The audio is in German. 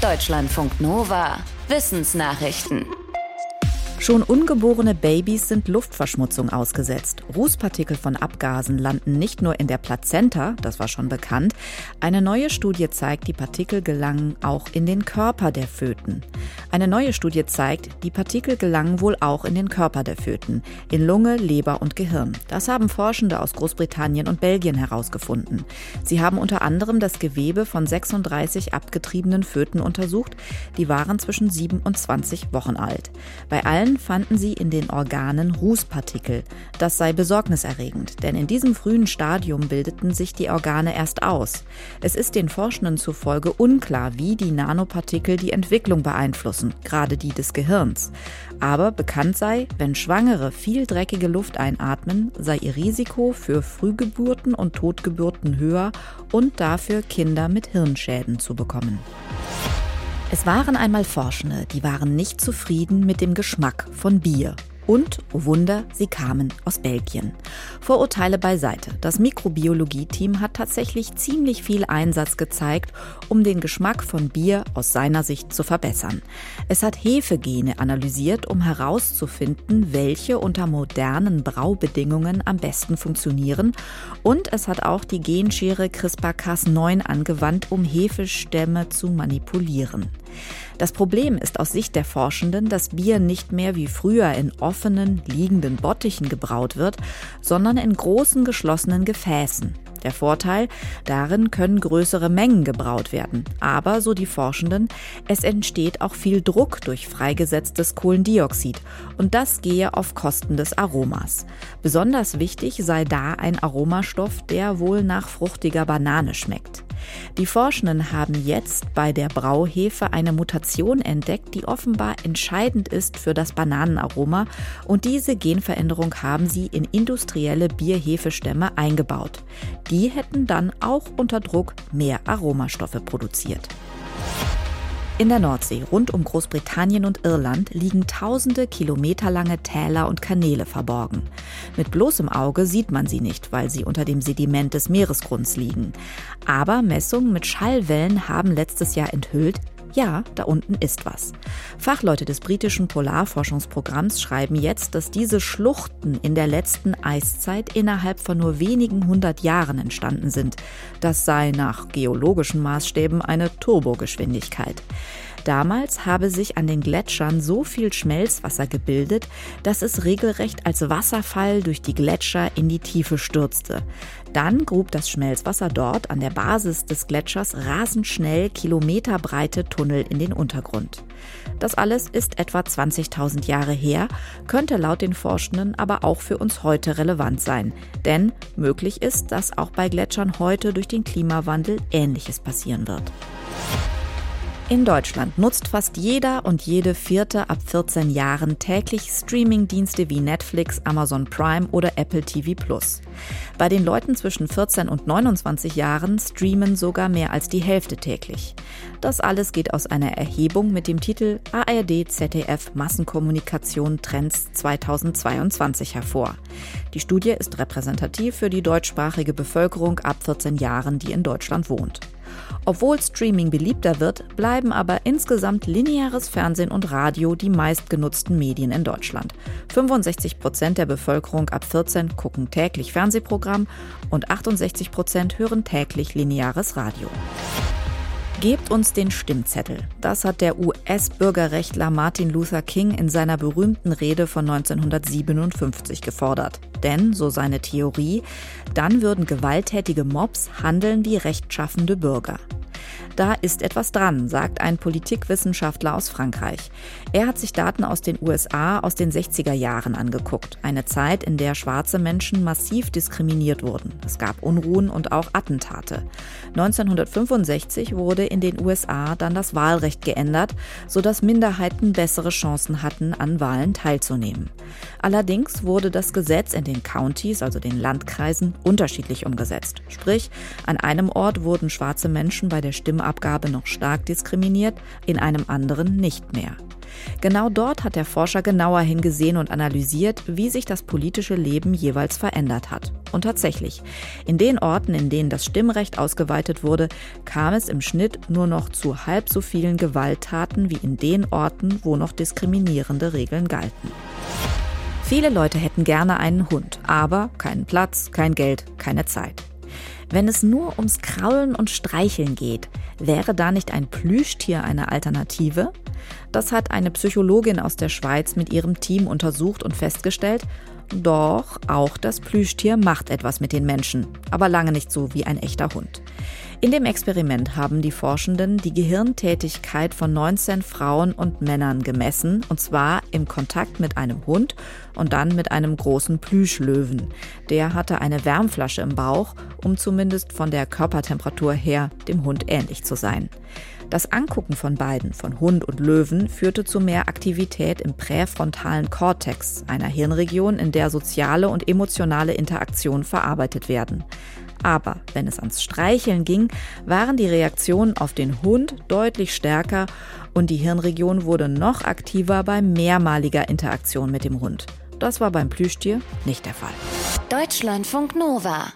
Deutschlandfunk Nova. Wissensnachrichten. Schon ungeborene Babys sind Luftverschmutzung ausgesetzt. Rußpartikel von Abgasen landen nicht nur in der Plazenta, das war schon bekannt. Eine neue Studie zeigt, die Partikel gelangen auch in den Körper der Föten. Eine neue Studie zeigt, die Partikel gelangen wohl auch in den Körper der Föten, in Lunge, Leber und Gehirn. Das haben Forschende aus Großbritannien und Belgien herausgefunden. Sie haben unter anderem das Gewebe von 36 abgetriebenen Föten untersucht, die waren zwischen 7 und 20 Wochen alt. Bei allen fanden sie in den Organen Rußpartikel. Das sei besorgniserregend, denn in diesem frühen Stadium bildeten sich die Organe erst aus. Es ist den Forschenden zufolge unklar, wie die Nanopartikel die Entwicklung beeinflussen, gerade die des Gehirns. Aber bekannt sei, wenn Schwangere viel dreckige Luft einatmen, sei ihr Risiko für Frühgeburten und Totgeburten höher und dafür Kinder mit Hirnschäden zu bekommen. Es waren einmal Forschende, die waren nicht zufrieden mit dem Geschmack von Bier und, oh Wunder, sie kamen aus Belgien. Vorurteile beiseite. Das Mikrobiologie-Team hat tatsächlich ziemlich viel Einsatz gezeigt, um den Geschmack von Bier aus seiner Sicht zu verbessern. Es hat Hefegene analysiert, um herauszufinden, welche unter modernen Braubedingungen am besten funktionieren. Und es hat auch die Genschere CRISPR-Cas9 angewandt, um Hefestämme zu manipulieren. Das Problem ist aus Sicht der Forschenden, dass Bier nicht mehr wie früher in offenen, liegenden Bottichen gebraut wird, sondern in großen geschlossenen Gefäßen. Der Vorteil, darin können größere Mengen gebraut werden. Aber, so die Forschenden, es entsteht auch viel Druck durch freigesetztes Kohlendioxid und das gehe auf Kosten des Aromas. Besonders wichtig sei da ein Aromastoff, der wohl nach fruchtiger Banane schmeckt. Die Forschenden haben jetzt bei der Brauhefe eine Mutation entdeckt, die offenbar entscheidend ist für das Bananenaroma und diese Genveränderung haben sie in industrielle Bierhefestämme eingebaut. Die hätten dann auch unter Druck mehr Aromastoffe produziert. In der Nordsee rund um Großbritannien und Irland liegen tausende kilometerlange Täler und Kanäle verborgen. Mit bloßem Auge sieht man sie nicht, weil sie unter dem Sediment des Meeresgrunds liegen. Aber Messungen mit Schallwellen haben letztes Jahr enthüllt, ja, da unten ist was. Fachleute des britischen Polarforschungsprogramms schreiben jetzt, dass diese Schluchten in der letzten Eiszeit innerhalb von nur wenigen hundert Jahren entstanden sind. Das sei nach geologischen Maßstäben eine Turbogeschwindigkeit. Damals habe sich an den Gletschern so viel Schmelzwasser gebildet, dass es regelrecht als Wasserfall durch die Gletscher in die Tiefe stürzte. Dann grub das Schmelzwasser dort an der Basis des Gletschers rasend schnell kilometerbreite Tunnel in den Untergrund. Das alles ist etwa 20.000 Jahre her, könnte laut den Forschenden aber auch für uns heute relevant sein. Denn möglich ist, dass auch bei Gletschern heute durch den Klimawandel Ähnliches passieren wird. In Deutschland nutzt fast jeder und jede vierte ab 14 Jahren täglich Streamingdienste wie Netflix, Amazon Prime oder Apple TV Plus. Bei den Leuten zwischen 14 und 29 Jahren streamen sogar mehr als die Hälfte täglich. Das alles geht aus einer Erhebung mit dem Titel ARD ZDF Massenkommunikation Trends 2022 hervor. Die Studie ist repräsentativ für die deutschsprachige Bevölkerung ab 14 Jahren, die in Deutschland wohnt. Obwohl Streaming beliebter wird, bleiben aber insgesamt lineares Fernsehen und Radio die meistgenutzten Medien in Deutschland. 65 Prozent der Bevölkerung ab 14 gucken täglich Fernsehprogramm und 68 Prozent hören täglich lineares Radio. Gebt uns den Stimmzettel. Das hat der US-Bürgerrechtler Martin Luther King in seiner berühmten Rede von 1957 gefordert. Denn, so seine Theorie, dann würden gewalttätige Mobs handeln wie rechtschaffende Bürger. Da ist etwas dran, sagt ein Politikwissenschaftler aus Frankreich. Er hat sich Daten aus den USA aus den 60er Jahren angeguckt. Eine Zeit, in der schwarze Menschen massiv diskriminiert wurden. Es gab Unruhen und auch Attentate. 1965 wurde in den USA dann das Wahlrecht geändert, sodass Minderheiten bessere Chancen hatten, an Wahlen teilzunehmen. Allerdings wurde das Gesetz in den Countys, also den Landkreisen, unterschiedlich umgesetzt. Sprich, an einem Ort wurden schwarze Menschen bei der Stimmabgabe noch stark diskriminiert, in einem anderen nicht mehr. Genau dort hat der Forscher genauer hingesehen und analysiert, wie sich das politische Leben jeweils verändert hat. Und tatsächlich, in den Orten, in denen das Stimmrecht ausgeweitet wurde, kam es im Schnitt nur noch zu halb so vielen Gewalttaten wie in den Orten, wo noch diskriminierende Regeln galten. Viele Leute hätten gerne einen Hund, aber keinen Platz, kein Geld, keine Zeit. Wenn es nur ums Kraulen und Streicheln geht, wäre da nicht ein Plüschtier eine Alternative? Das hat eine Psychologin aus der Schweiz mit ihrem Team untersucht und festgestellt, doch auch das Plüschtier macht etwas mit den Menschen, aber lange nicht so wie ein echter Hund. In dem Experiment haben die Forschenden die Gehirntätigkeit von 19 Frauen und Männern gemessen, und zwar im Kontakt mit einem Hund und dann mit einem großen Plüschlöwen. Der hatte eine Wärmflasche im Bauch, um zumindest von der Körpertemperatur her dem Hund ähnlich zu sein. Das Angucken von beiden, von Hund und Löwen, führte zu mehr Aktivität im präfrontalen Kortex, einer Hirnregion, in der soziale und emotionale Interaktionen verarbeitet werden. Aber wenn es ans Streicheln ging, waren die Reaktionen auf den Hund deutlich stärker und die Hirnregion wurde noch aktiver bei mehrmaliger Interaktion mit dem Hund. Das war beim Plüschtier nicht der Fall. Deutschlandfunk Nova